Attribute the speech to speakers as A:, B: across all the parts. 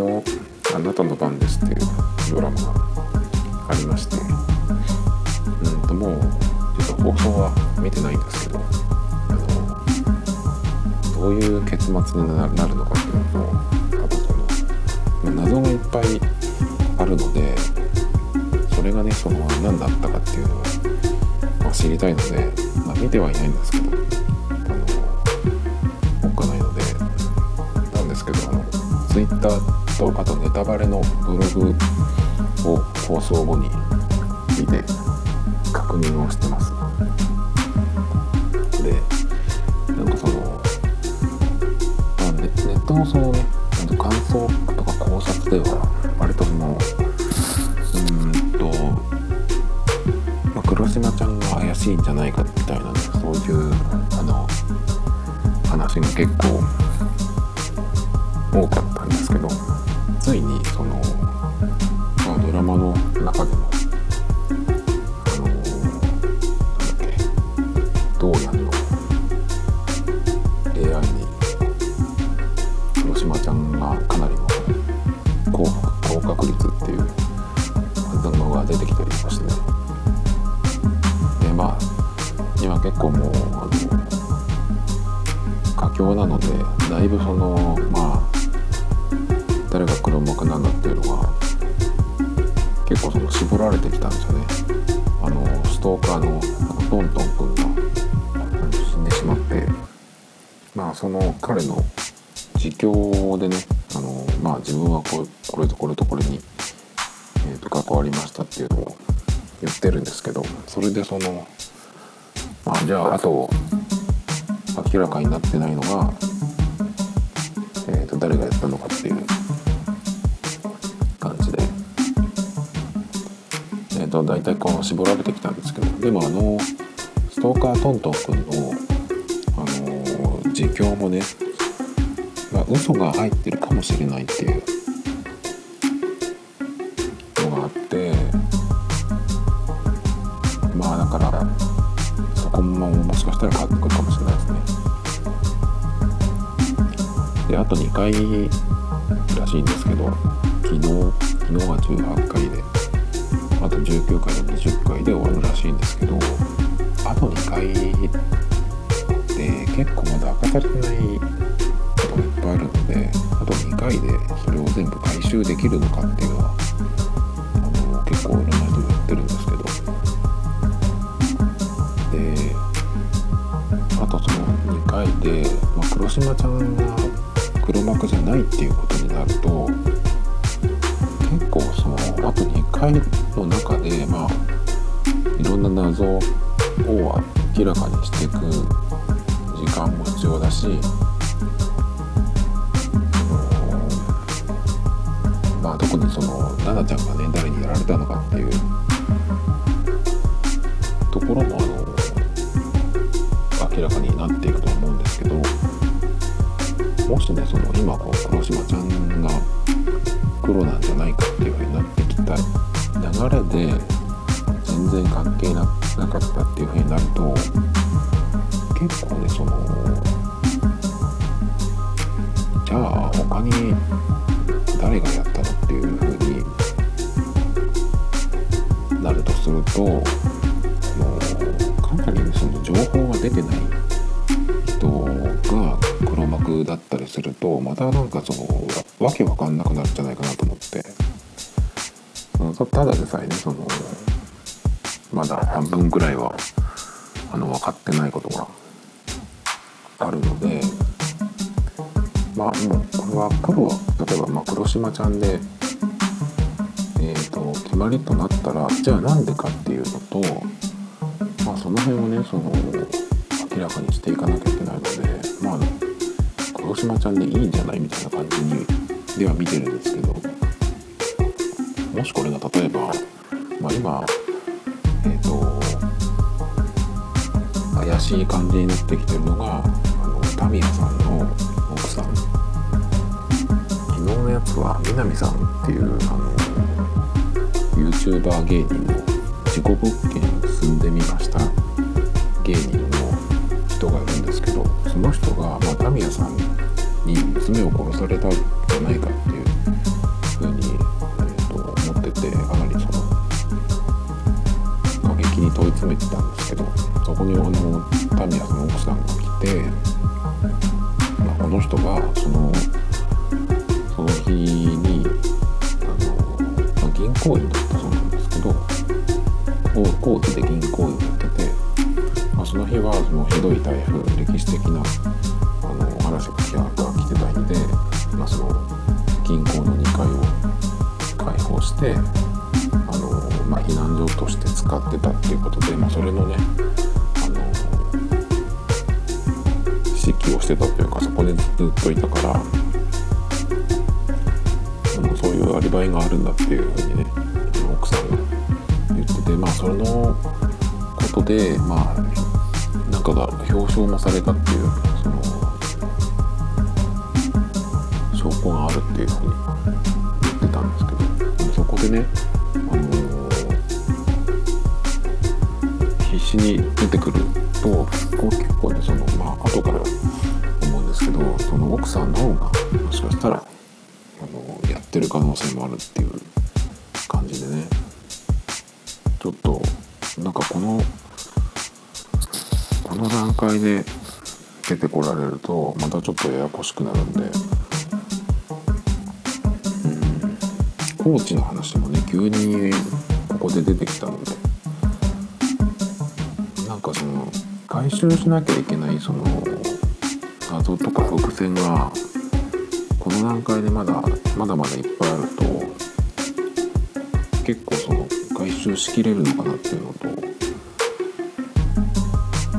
A: 昨日「あなたの番です」っていうドラマがありましてうんともう実は放送は見てないんですけどあのどういう結末になるのかっていうのとあとその、謎がいっぱいあるのでそれがねその何だったかっていうのを、まあ、知りたいので、まあ、見てはいないんですけどあのおっかないのでなんですけどあの Twitter とあとネタバレのブログを放送後に見て確認をしてます。でなんかその、まあ、ネネットのそのね感想とか考察では割とそのうーんと、まあ、黒島ちゃんが怪しいんじゃないかみたいなねそういうあの話が結構多かったんですけど。ついにその、まあ、ドラマの中でもあのなんだっけどうやんのの彼の自供でねあのまあ自分はここれとこれとこれに、えー、と関わりましたっていうのを言ってるんですけどそれでそのまあじゃああと明らかになってないのが、えー、と誰がやったのかっていう感じで、えー、と大体こう絞られてきたんですけどでもあのストーカートントン君の、あの自供もね、嘘が入ってるかもしれないっていう。のがあって。まあだからそこももしかしたら変わってくるかもしれないですね。であと2回らしいんですけど昨日昨日は18回であと19回と20回で終わるらしいんですけどあと2回で結構まだ明かされてないあるのであと2回でそれを全部回収できるのかっていうのはあの結構いろんな人が言ってるんですけど。であとその2回で、まあ、黒島ちゃんが黒幕じゃないっていうことになると結構そのあと2回の中でまあいろんな謎を明らかにしていく時間も必要だしその奈々ちゃんがね誰にやられたのかっていう。ところもあの明らかになっていくと思うんですけどもしねその今こう黒島ちゃんが黒なんじゃないかっていうふうになってきた流れで全然関係なかったっていうふうにのまだ半分ぐらいはあの分かってないことがあるのでまあもうこれは黒は例えばま黒島ちゃんで、えー、と決まりとなったらじゃあなんでかっていうのと、まあ、その辺をねその明らかにしていかなきゃいけないのでまあ黒島ちゃんでいいんじゃないみたいな感じにでは見てるんですけどもしこれが例えば、まあ、今、えーと、怪しい感じになってきてるのがあのタミヤさんの奥さん。昨日のやつは南さんっていうあの YouTuber 芸人の事故物件を住んでみました。芸人の人がいるんですけどその人が、まあ、タミヤさんに娘を殺されたんじゃないかっていうべてたんですけどそこにあのタミヤさんの奥さんが来て、まあ、この人がそのその日にあの、まあ、銀行員だったそうなんですけど高知で銀行員をやってて、まあ、その日はそのひどい台風歴史的なあの嵐が来てた日で、まあ、その銀行の2階を開放してあの、まあ、避難所として使ってたっていうことで、まあ、それのねあの指揮をしてたというかそこにずっといたからあのそういうアリバイがあるんだっていうふうにね奥さんが言っててまあそれのことでまあなんかが表彰もされたっていうその証拠があるっていうふうに言ってたんですけどそこでね、必死に出てくるとこ結構ねそのまあ後から思うんですけどその奥さんの方がもしかしたら、あのやってる可能性もあるっていう感じでね。ちょっとなんかこのこの段階で出てこられるとまたちょっとややこしくなるんで。コーチの話もね急にここで出てきたので。なんかその回収しなきゃいけないその謎とか伏線がこの段階でまだまだまだいっぱいあると結構その回収しきれるのかなっていうのとな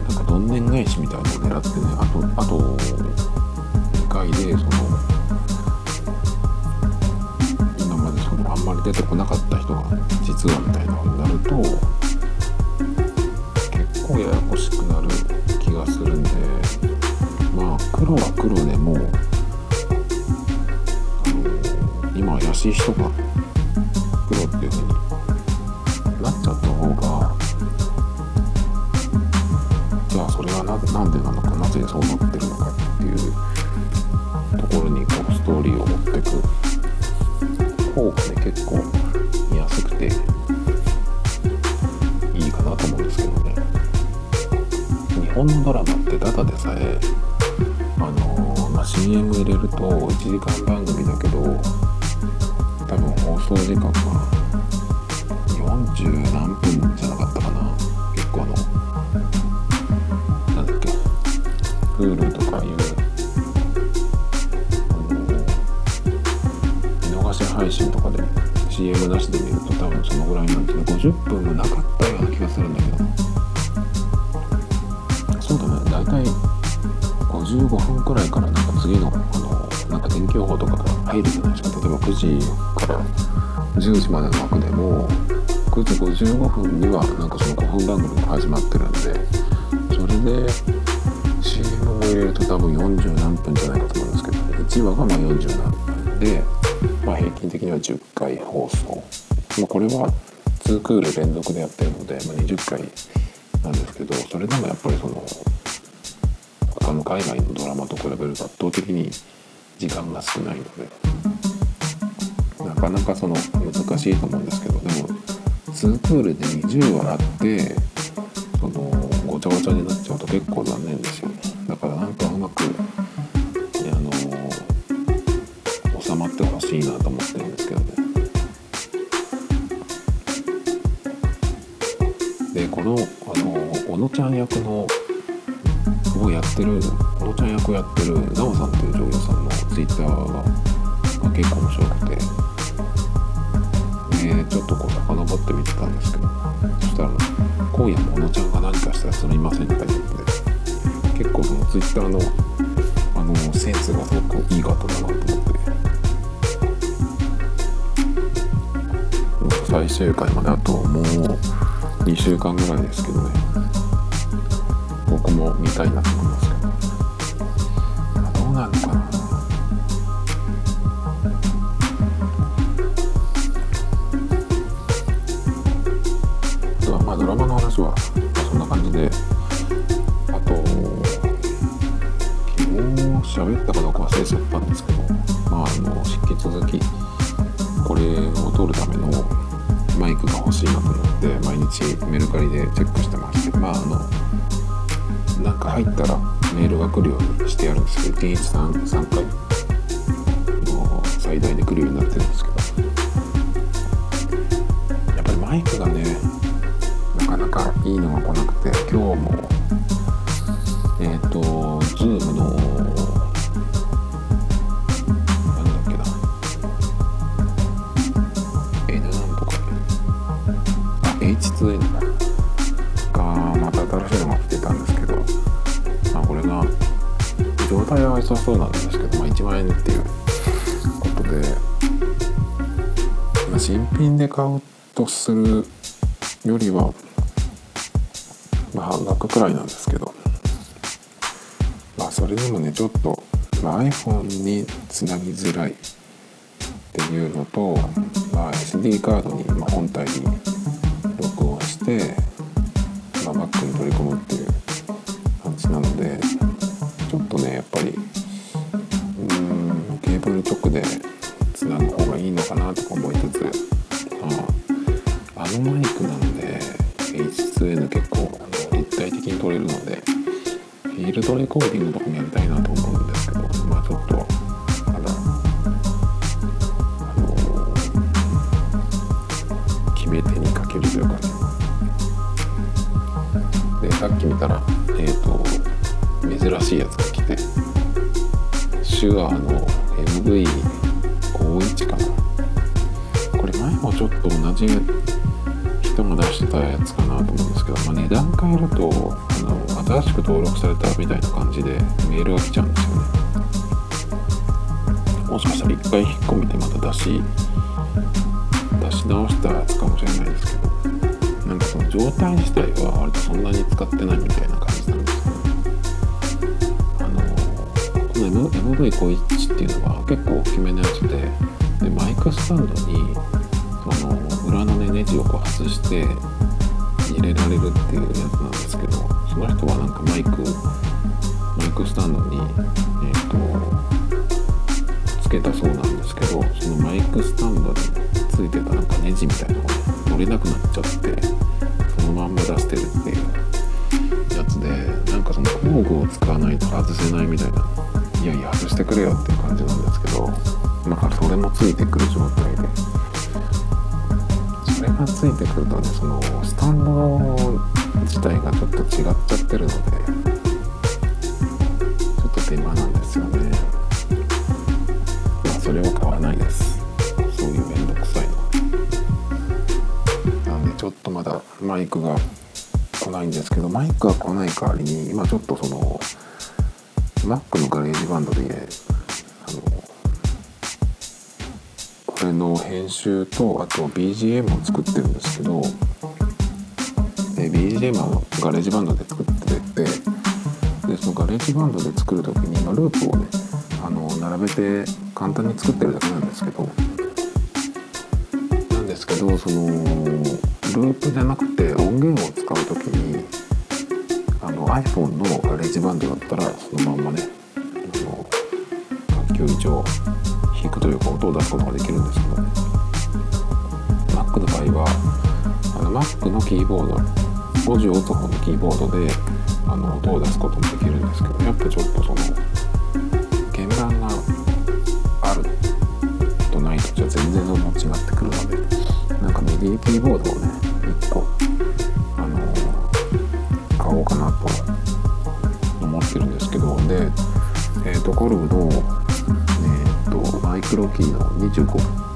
A: んかどんでん返しみたいなのを狙ってねあとあと2回でその今までそのあんまり出てこなかった人が実はみたいなのになるとしい人が黒っていう風になっちゃった方がじゃあそれはななんでなのかなぜそうなってるのかっていうところにこうストーリーを持ってく方がね結構見やすくていいかなと思うんですけどね。日本のドラマってただでさえあのまあ、CM 入れると1時間番組だけど放送時間が40何分じゃなかったかな。結構あの。なんだっけ。Hulu とかいう。あの見逃し配信とかで CM なしで見ると多分そのぐらいなんですね50分もなかったような気がするんだけど。そうだね。大体55分くらいからなんか次のあのなんか天気予報とかが入るじゃないですか。例えば9時10時までの枠でも9時55分にはなんかその5分番組が始まってるんでそれで CM も入れると多分40何分じゃないかと思うんですけど1話がまあ40何分で、まあ、平均的には10回放送、まあ、これは2クール連続でやってるので、まあ、20回なんですけどそれでもやっぱりその他の海外のドラマと比べると圧倒的に時間が少ないので。かなかその難しいと思うんですけどでも2クールで20話あってそのごちゃごちゃになっちゃうと結構残念ですよね。だからなんかうまくあの収まってほしいなと思ってるんですけどね。でこのあの小野ちゃん役のをやってる小野ちゃん役をやってる奈緒さんという女優さんのツイッターが結構面白くて。ちょっとこう遡ってみてたんですけどそしたら「今夜も小野ちゃんが何かしたらすみません」とか言って結構そのツイッターのあのセンスがすごくいい方だなと思って最終回まであともう2週間ぐらいですけどね僕も見たいなと思いますラマの話はまあそんな感じで。あと昨日喋ったかどうか忘れちゃったんですけどまああの引き続きこれを撮るためのマイクが欲しいなと思って毎日メルカリでチェックしてましてまああのなんか入ったらメールが来るようにしてやるんですけど1日 3, 3回の最大で来るようになってるんですけど。やっぱりマイクがねかいいのが来なくて今日も。えっ、ー、と Zoom のなんだっけな。N なんとか。あ H2N がまた新しいのが来てたんですけど。まあこれが状態は良さそうなんですけど、まあ、1万円っていうことで、まあ、新品で買うとするよりは、まあ、半額くらいなんですけど。まあそれでもねちょっと、まあ、iPhone につなぎづらいっていうのと、まあ、SD カードに、まあ、本体に録音して、まあ、Mac に取り込むっていう感じなのでちょっとねやっぱりうんケーブル直でフィールドレコーディングとかもやりたいなと思うんですけどまあちょっとまだあのー決め手にかけるというかね。でさっき見たらえっ、ーと珍しいやつが来て手話の MV51 かな。これ前もちょっと同じ人が出してたやつかなと思うんですけど、まあ、値段変えるとあの新しく登録されたみたいな感じでメールが来ちゃうんですよね。もしかしたら一回引っ込めてまた出し出し直したやつかもしれないですけどなんかその状態自体は割とそんなに使ってないみたいな感じなんですけどあのこの MV51 っていうのは結構大きめのやつででマイクスタンドにそのネジをこう外して入れられるっていうやつなんですけどその人はなんかマイクマイクスタンドにえっ、とつけたそうなんですけどそのマイクスタンドについてたなんかネジみたいなのが取れなくなっちゃってそのまんま出してるっていうやつでなんかその工具を使わないと外せないみたいないやいや外してくれよっていう感じなんですけどだからそれもついてくる状態で。がついてくるとねそのスタンド自体がちょっと違っちゃってるのでちょっと手間なんですよね。まあそれは買わないです。そういうめんどくさいのなんでちょっとまだマイクが来ないんですけどマイクが来ない代わりに今ちょっとその Mac の GarageBand であの編集とあと BGM を作ってるんですけどで BGM は GarageBand で作っててでそのガレージバンドで作る時に、ま、ループをねあの並べて簡単に作ってるだけなんですけどなんですけどそのループじゃなくて音源を使う時にあの iPhone のガレージバンドだったらそのまんまねあの楽器を一応弾くというか音を出すことができるんですけど Mac の場合はあの Mac のキーボード文字を打つ方のキーボードであの音を出すこともできるんですけどやっぱちょっとその鍵盤があるとないとじゃ全然その違ってくるのでなんかメディーキーボードをね1個あの買おうかなと思ってるんですけどでえっ、ー、とコルグの、クロキーの25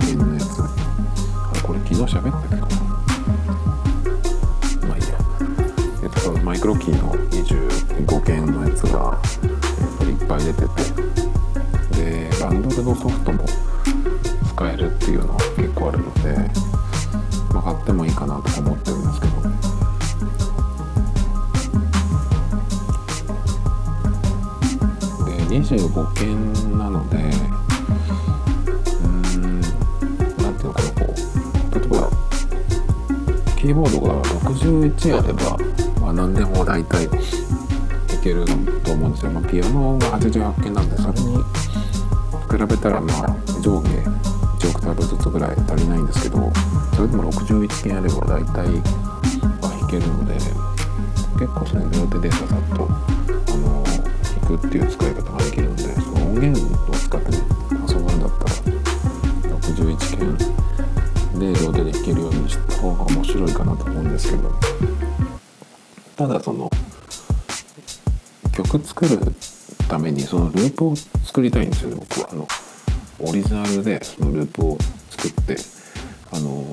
A: 弦のやつあれこれ昨日喋ったっけかな。まあいいや。えっ、とマイクロキーの25弦のやつが、えー、といっぱい出てて。でバンドルのソフトも使えるっていうのは結構あるので、まあ、買ってもいいかなと思ってるんですけど。で25件なのでキーボードが61あれば、まあ、何でも大体いけると思うんですよ、まあ、ピアノが88件なんでそれに比べたらまあ上下1オクターブずつぐらい足りないんですけどそれでも61件あれば大体は弾けるので結構その両手でささっとあの弾くっていう使い方ができるんでその音源と思うんですけど。ただその曲作るためにそのループを作りたいんですよね僕は。あのオリジナルでそのループを作ってあの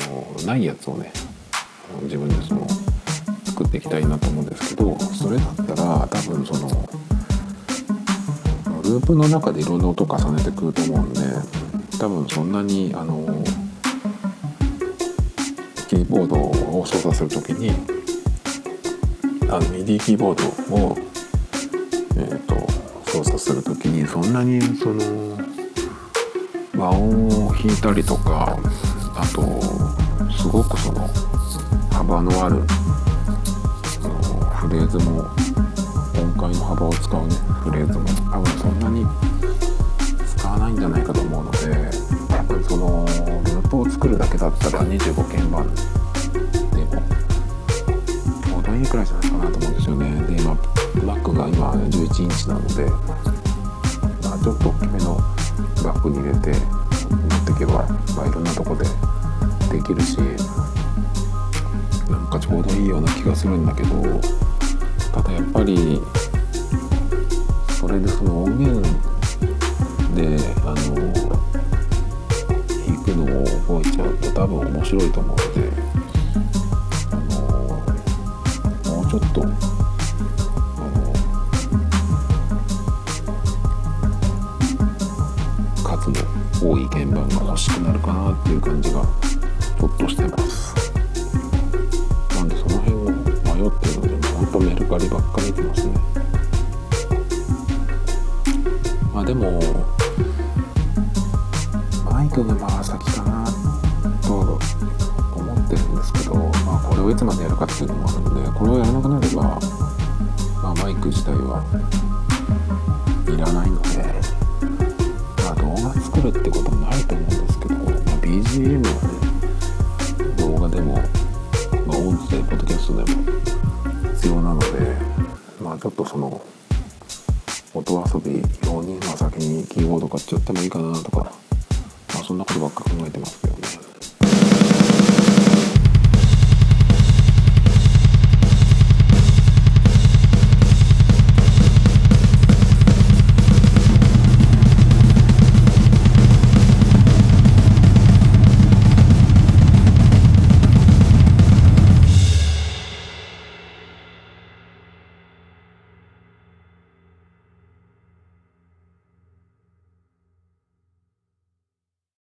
A: ないやつをね自分でその作っていきたいなと思うんですけどそれだったら多分そのループの中でいろんな音重ねてくると思うんで多分そんなにあのーボードを操作する時にあの MIDI キーボードを、えーと、操作する時にそんなにその和音を弾いたりとかあとすごくその幅のあるフレーズも音階の幅を使うねフレーズも多分そんなに使わないんじゃないかと思うのでぱりそのループを作るだけだったら25鍵盤でもちょうどいいくらいじゃないかなと思うんですよね。で、まあ、Mac が今11インチなので、ま、ちょっと大きめのバッグに入れて持っていけば、まあ、いろんなとこでできるしなんかちょうどいいような気がするんだけどただやっぱりそれでその音源であのくのを覚えちゃうと多分面白いと思うのであのもうちょっとあの数の多い鍵盤が欲しくなるかなっていう感じがちょっとしてます。なんでその辺を迷ってるのでほんとメルカリばっか見てますね。かっていうのもあるのでこれをやらなくなればまあマイク自体はいらないのでまあ動画作るってこともないと思うんですけど、まあ、BGM はね動画でも、まあ、音声ポッドキャストでも必要なのでまあちょっとその音遊び用に、まあ、先にキーボード買っちゃってもいいかなとか、まあ、そんなことばっか考えてますけどね。